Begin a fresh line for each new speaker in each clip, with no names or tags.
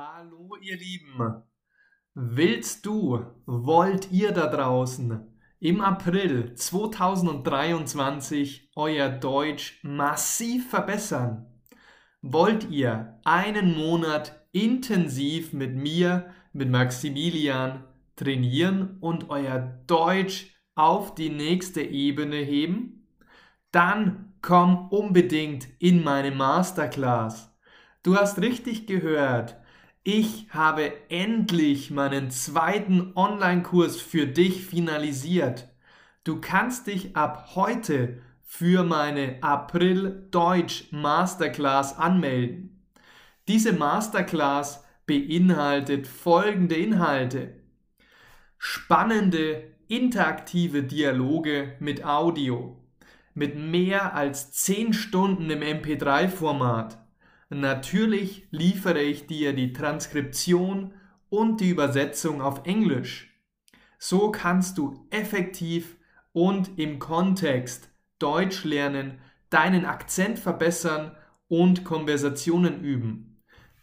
Hallo ihr Lieben. Willst du, wollt ihr da draußen im April 2023 euer Deutsch massiv verbessern? Wollt ihr einen Monat intensiv mit mir, mit Maximilian trainieren und euer Deutsch auf die nächste Ebene heben? Dann komm unbedingt in meine Masterclass. Du hast richtig gehört. Ich habe endlich meinen zweiten Online-Kurs für dich finalisiert. Du kannst dich ab heute für meine April Deutsch Masterclass anmelden. Diese Masterclass beinhaltet folgende Inhalte. Spannende, interaktive Dialoge mit Audio, mit mehr als 10 Stunden im MP3-Format Natürlich liefere ich dir die Transkription und die Übersetzung auf Englisch. So kannst du effektiv und im Kontext Deutsch lernen, deinen Akzent verbessern und Konversationen üben.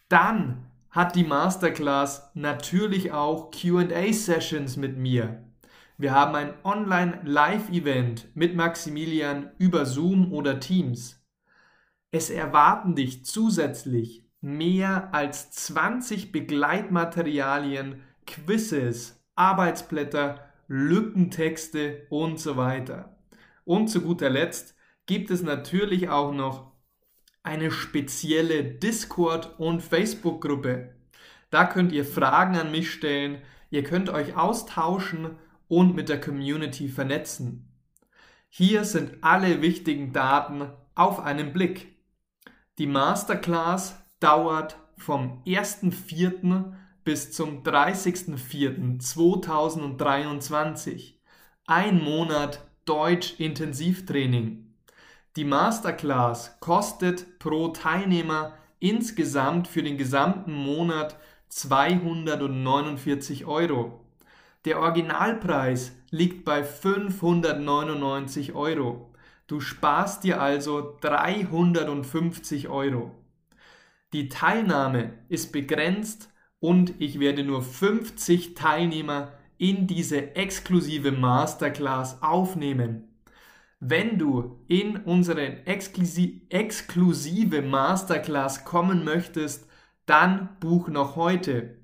Dann hat die Masterclass natürlich auch QA-Sessions mit mir. Wir haben ein Online-Live-Event mit Maximilian über Zoom oder Teams. Es erwarten dich zusätzlich mehr als 20 Begleitmaterialien, Quizzes, Arbeitsblätter, Lückentexte und so weiter. Und zu guter Letzt gibt es natürlich auch noch eine spezielle Discord- und Facebook-Gruppe. Da könnt ihr Fragen an mich stellen, ihr könnt euch austauschen und mit der Community vernetzen. Hier sind alle wichtigen Daten auf einen Blick. Die Masterclass dauert vom 1.4. bis zum 30.04.2023. Ein Monat Deutsch Intensivtraining. Die Masterclass kostet pro Teilnehmer insgesamt für den gesamten Monat 249 Euro. Der Originalpreis liegt bei 599 Euro. Du sparst dir also 350 Euro. Die Teilnahme ist begrenzt und ich werde nur 50 Teilnehmer in diese exklusive Masterclass aufnehmen. Wenn du in unsere exklusive Masterclass kommen möchtest, dann buch noch heute.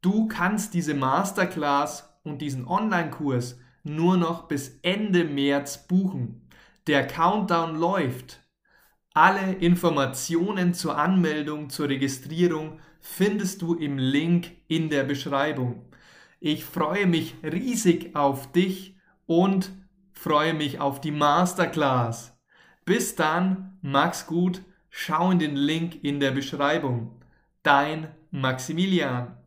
Du kannst diese Masterclass und diesen Online-Kurs nur noch bis Ende März buchen. Der Countdown läuft. Alle Informationen zur Anmeldung, zur Registrierung findest du im Link in der Beschreibung. Ich freue mich riesig auf dich und freue mich auf die Masterclass. Bis dann, mach's gut, schau in den Link in der Beschreibung. Dein Maximilian.